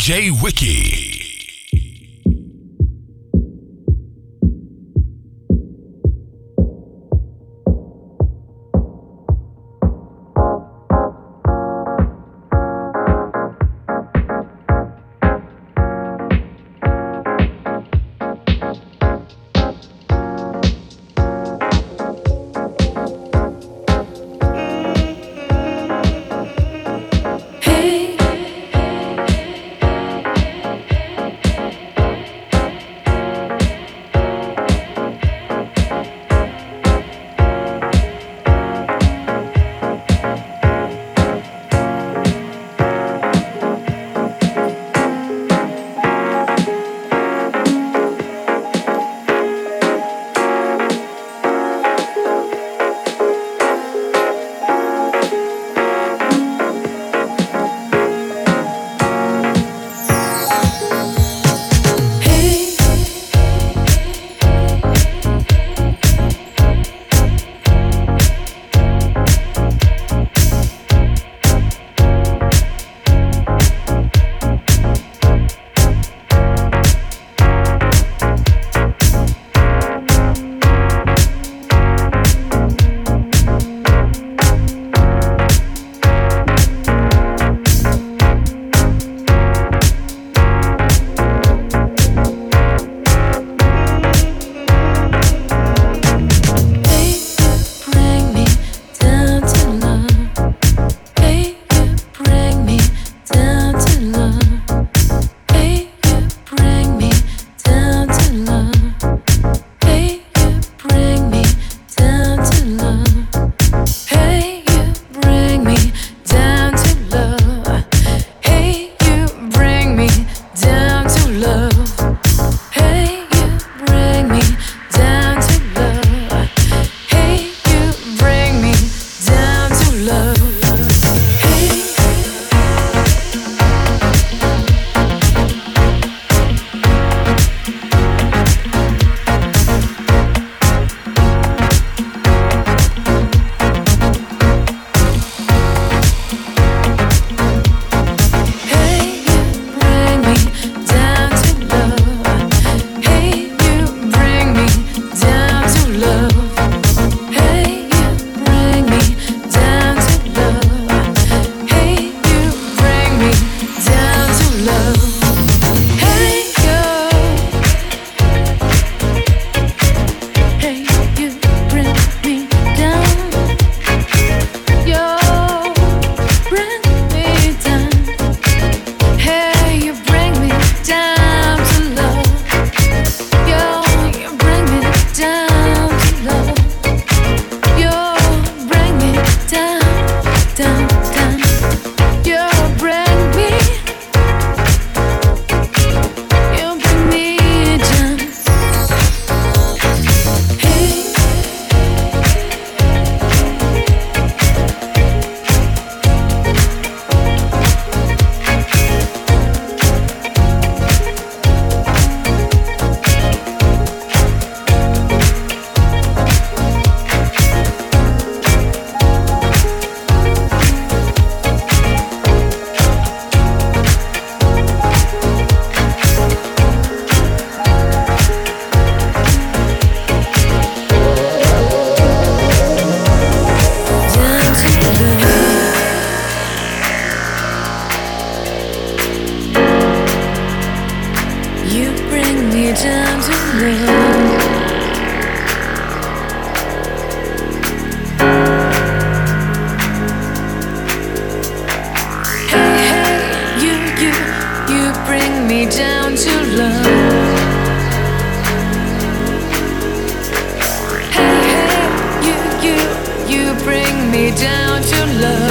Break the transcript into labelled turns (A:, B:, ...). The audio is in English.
A: DJ Wiki.
B: down to love. Hey, hey, you, you, you bring me down to love.